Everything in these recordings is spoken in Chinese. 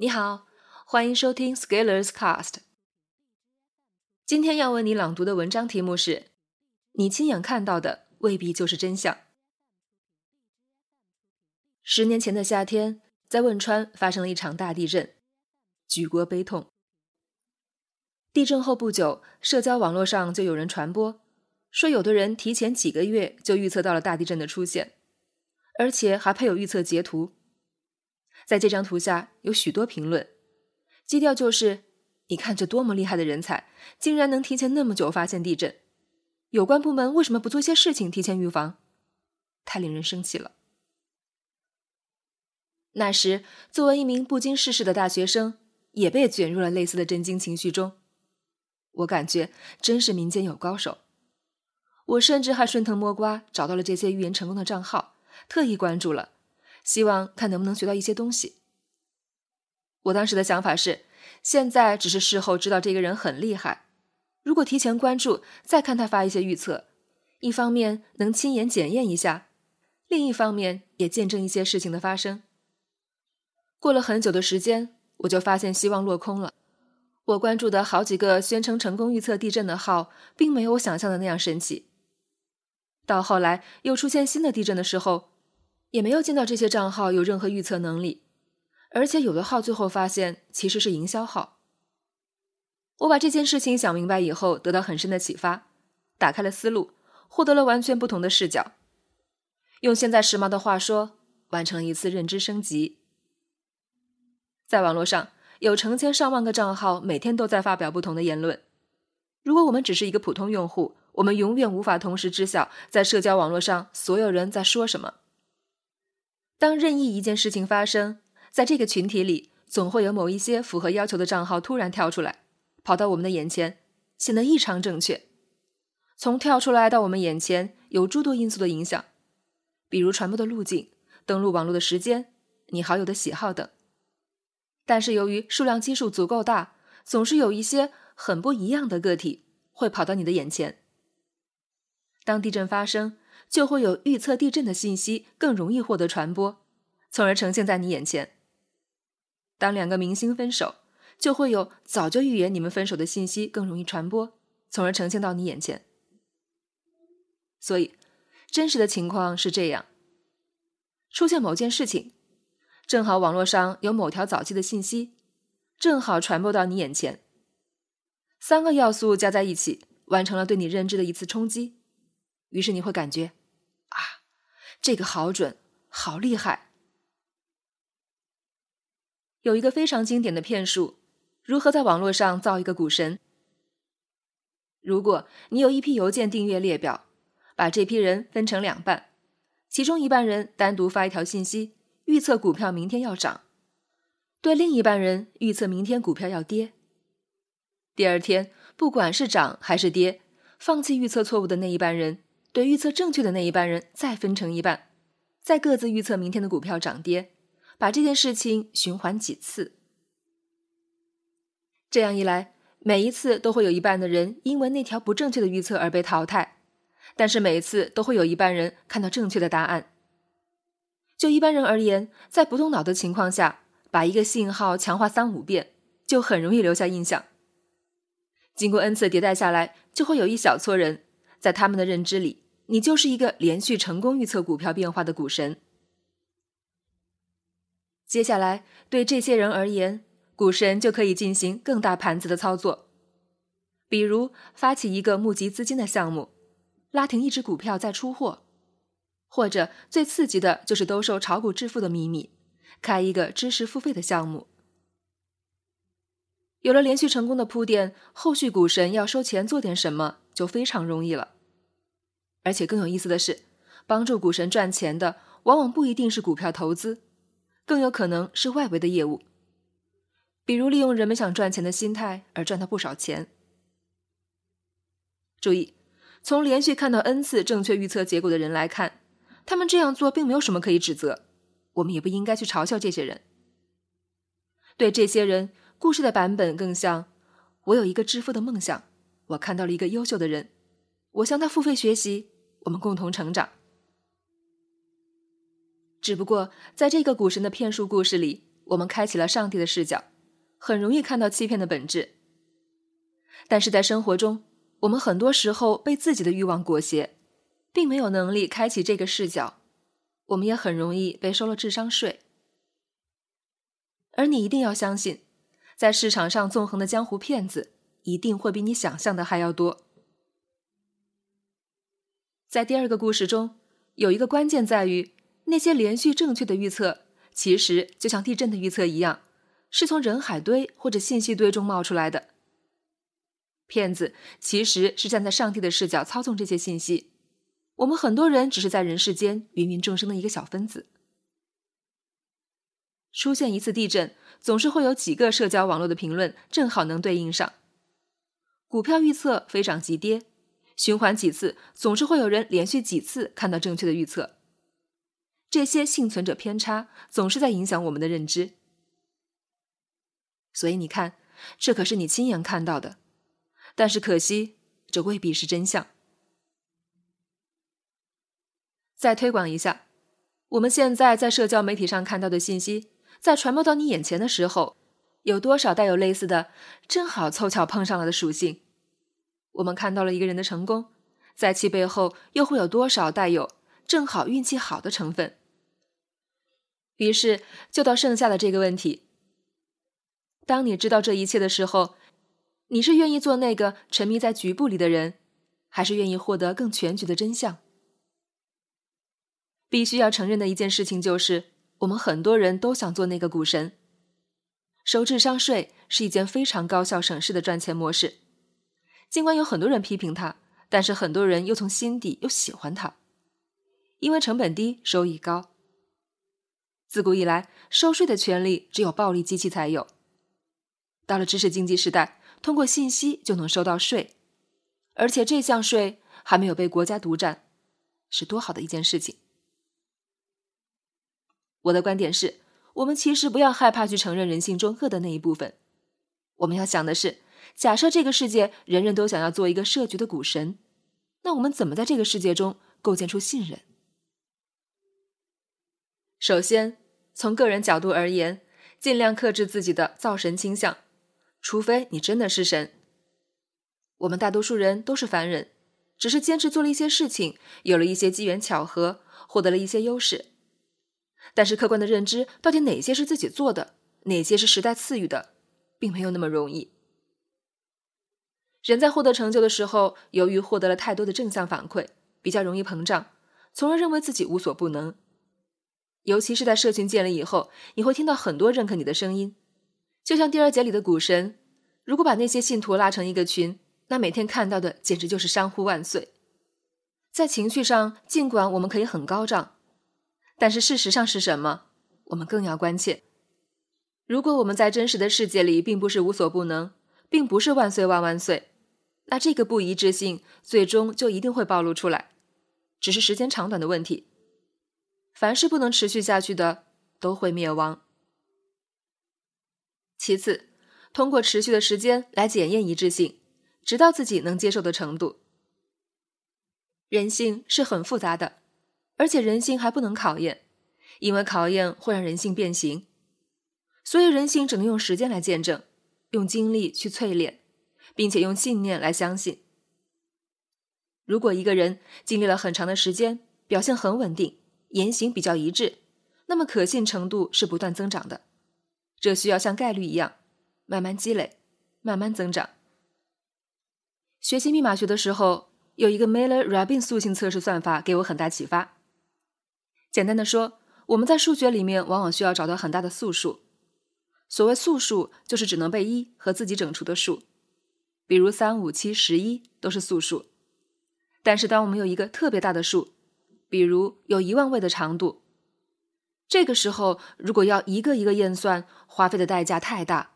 你好，欢迎收听 Scalers Cast。今天要为你朗读的文章题目是：你亲眼看到的未必就是真相。十年前的夏天，在汶川发生了一场大地震，举国悲痛。地震后不久，社交网络上就有人传播，说有的人提前几个月就预测到了大地震的出现，而且还配有预测截图。在这张图下有许多评论，基调就是：“你看这多么厉害的人才，竟然能提前那么久发现地震！有关部门为什么不做些事情提前预防？太令人生气了。”那时，作为一名不经世事的大学生，也被卷入了类似的震惊情绪中。我感觉真是民间有高手。我甚至还顺藤摸瓜找到了这些预言成功的账号，特意关注了。希望看能不能学到一些东西。我当时的想法是，现在只是事后知道这个人很厉害，如果提前关注，再看他发一些预测，一方面能亲眼检验一下，另一方面也见证一些事情的发生。过了很久的时间，我就发现希望落空了。我关注的好几个宣称成功预测地震的号，并没有我想象的那样神奇。到后来又出现新的地震的时候。也没有见到这些账号有任何预测能力，而且有的号最后发现其实是营销号。我把这件事情想明白以后，得到很深的启发，打开了思路，获得了完全不同的视角。用现在时髦的话说，完成了一次认知升级。在网络上有成千上万个账号，每天都在发表不同的言论。如果我们只是一个普通用户，我们永远无法同时知晓在社交网络上所有人在说什么。当任意一件事情发生，在这个群体里，总会有某一些符合要求的账号突然跳出来，跑到我们的眼前，显得异常正确。从跳出来到我们眼前，有诸多因素的影响，比如传播的路径、登录网络的时间、你好友的喜好等。但是由于数量基数足够大，总是有一些很不一样的个体会跑到你的眼前。当地震发生。就会有预测地震的信息更容易获得传播，从而呈现在你眼前。当两个明星分手，就会有早就预言你们分手的信息更容易传播，从而呈现到你眼前。所以，真实的情况是这样：出现某件事情，正好网络上有某条早期的信息，正好传播到你眼前。三个要素加在一起，完成了对你认知的一次冲击，于是你会感觉。这个好准，好厉害！有一个非常经典的骗术：如何在网络上造一个股神？如果你有一批邮件订阅列表，把这批人分成两半，其中一半人单独发一条信息，预测股票明天要涨；对另一半人预测明天股票要跌。第二天，不管是涨还是跌，放弃预测错误的那一半人。对预测正确的那一半人再分成一半，再各自预测明天的股票涨跌，把这件事情循环几次。这样一来，每一次都会有一半的人因为那条不正确的预测而被淘汰，但是每一次都会有一半人看到正确的答案。就一般人而言，在不动脑的情况下，把一个信号强化三五遍，就很容易留下印象。经过 n 次迭代下来，就会有一小撮人。在他们的认知里，你就是一个连续成功预测股票变化的股神。接下来，对这些人而言，股神就可以进行更大盘子的操作，比如发起一个募集资金的项目，拉停一只股票再出货，或者最刺激的就是兜售炒股致富的秘密，开一个知识付费的项目。有了连续成功的铺垫，后续股神要收钱做点什么就非常容易了。而且更有意思的是，帮助股神赚钱的往往不一定是股票投资，更有可能是外围的业务，比如利用人们想赚钱的心态而赚到不少钱。注意，从连续看到 n 次正确预测结果的人来看，他们这样做并没有什么可以指责，我们也不应该去嘲笑这些人。对这些人。故事的版本更像：我有一个致富的梦想，我看到了一个优秀的人，我向他付费学习，我们共同成长。只不过在这个股神的骗术故事里，我们开启了上帝的视角，很容易看到欺骗的本质。但是在生活中，我们很多时候被自己的欲望裹挟，并没有能力开启这个视角，我们也很容易被收了智商税。而你一定要相信，在市场上纵横的江湖骗子，一定会比你想象的还要多。在第二个故事中，有一个关键在于，那些连续正确的预测。其实就像地震的预测一样，是从人海堆或者信息堆中冒出来的。骗子其实是站在上帝的视角操纵这些信息，我们很多人只是在人世间芸芸众生的一个小分子。出现一次地震，总是会有几个社交网络的评论正好能对应上。股票预测飞涨即跌，循环几次，总是会有人连续几次看到正确的预测。这些幸存者偏差总是在影响我们的认知，所以你看，这可是你亲眼看到的，但是可惜，这未必是真相。再推广一下，我们现在在社交媒体上看到的信息，在传播到你眼前的时候，有多少带有类似的“正好凑巧碰上了”的属性？我们看到了一个人的成功，在其背后又会有多少带有“正好运气好的”成分？于是，就到剩下的这个问题：当你知道这一切的时候，你是愿意做那个沉迷在局部里的人，还是愿意获得更全局的真相？必须要承认的一件事情就是，我们很多人都想做那个股神。收智商税是一件非常高效省事的赚钱模式，尽管有很多人批评他，但是很多人又从心底又喜欢他，因为成本低，收益高。自古以来，收税的权利只有暴力机器才有。到了知识经济时代，通过信息就能收到税，而且这项税还没有被国家独占，是多好的一件事情！我的观点是，我们其实不要害怕去承认人性中恶的那一部分。我们要想的是，假设这个世界人人都想要做一个设局的股神，那我们怎么在这个世界中构建出信任？首先，从个人角度而言，尽量克制自己的造神倾向，除非你真的是神。我们大多数人都是凡人，只是坚持做了一些事情，有了一些机缘巧合，获得了一些优势。但是客观的认知，到底哪些是自己做的，哪些是时代赐予的，并没有那么容易。人在获得成就的时候，由于获得了太多的正向反馈，比较容易膨胀，从而认为自己无所不能。尤其是在社群建立以后，你会听到很多认可你的声音。就像第二节里的股神，如果把那些信徒拉成一个群，那每天看到的简直就是山呼万岁。在情绪上，尽管我们可以很高涨，但是事实上是什么？我们更要关切。如果我们在真实的世界里并不是无所不能，并不是万岁万万岁，那这个不一致性最终就一定会暴露出来，只是时间长短的问题。凡是不能持续下去的，都会灭亡。其次，通过持续的时间来检验一致性，直到自己能接受的程度。人性是很复杂的，而且人性还不能考验，因为考验会让人性变形。所以人性只能用时间来见证，用精力去淬炼，并且用信念来相信。如果一个人经历了很长的时间，表现很稳定。言行比较一致，那么可信程度是不断增长的。这需要像概率一样，慢慢积累，慢慢增长。学习密码学的时候，有一个 Miller-Rabin 素性测试算法给我很大启发。简单的说，我们在数学里面往往需要找到很大的素数。所谓素数，就是只能被一和自己整除的数，比如三、五、七、十一都是素数。但是当我们有一个特别大的数，比如有一万位的长度，这个时候如果要一个一个验算，花费的代价太大。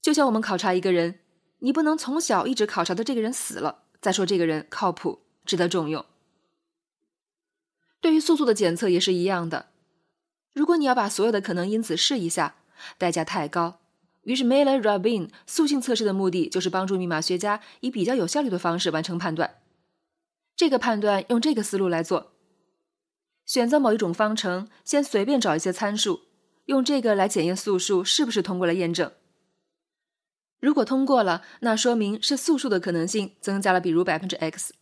就像我们考察一个人，你不能从小一直考察到这个人死了，再说这个人靠谱、值得重用。对于素数的检测也是一样的，如果你要把所有的可能因子试一下，代价太高。于是 Miller-Rabin 素性测试的目的就是帮助密码学家以比较有效率的方式完成判断。这个判断用这个思路来做。选择某一种方程，先随便找一些参数，用这个来检验素数是不是通过了验证。如果通过了，那说明是素数的可能性增加了，比如百分之 x。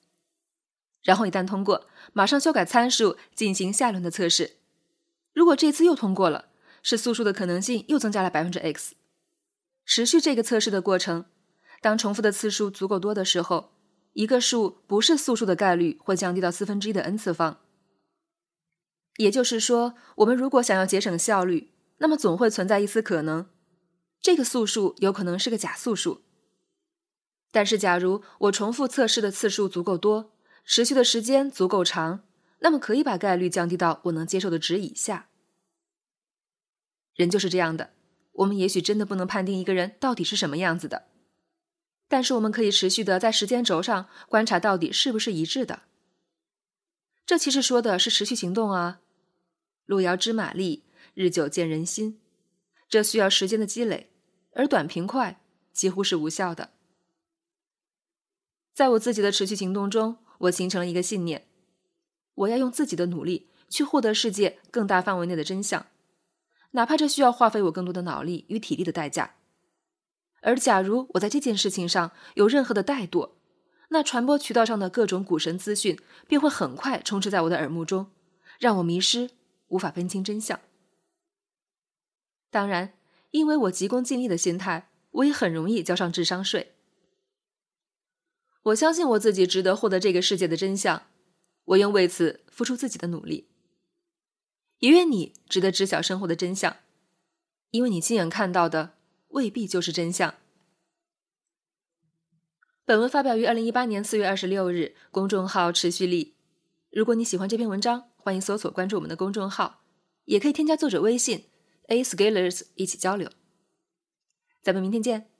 然后一旦通过，马上修改参数进行下一轮的测试。如果这次又通过了，是素数的可能性又增加了百分之 x。持续这个测试的过程，当重复的次数足够多的时候，一个数不是素数的概率会降低到四分之一的 n 次方。也就是说，我们如果想要节省效率，那么总会存在一丝可能。这个素数有可能是个假素数，但是假如我重复测试的次数足够多，持续的时间足够长，那么可以把概率降低到我能接受的值以下。人就是这样的，我们也许真的不能判定一个人到底是什么样子的，但是我们可以持续的在时间轴上观察到底是不是一致的。这其实说的是持续行动啊，路遥知马力，日久见人心，这需要时间的积累。而短平快几乎是无效的。在我自己的持续行动中，我形成了一个信念：我要用自己的努力去获得世界更大范围内的真相，哪怕这需要花费我更多的脑力与体力的代价。而假如我在这件事情上有任何的怠惰，那传播渠道上的各种股神资讯便会很快充斥在我的耳目中，让我迷失，无法分清真相。当然。因为我急功近利的心态，我也很容易交上智商税。我相信我自己值得获得这个世界的真相，我愿为此付出自己的努力。也愿你值得知晓生活的真相，因为你亲眼看到的未必就是真相。本文发表于二零一八年四月二十六日，公众号持续力。如果你喜欢这篇文章，欢迎搜索关注我们的公众号，也可以添加作者微信。A Scalers 一起交流，咱们明天见。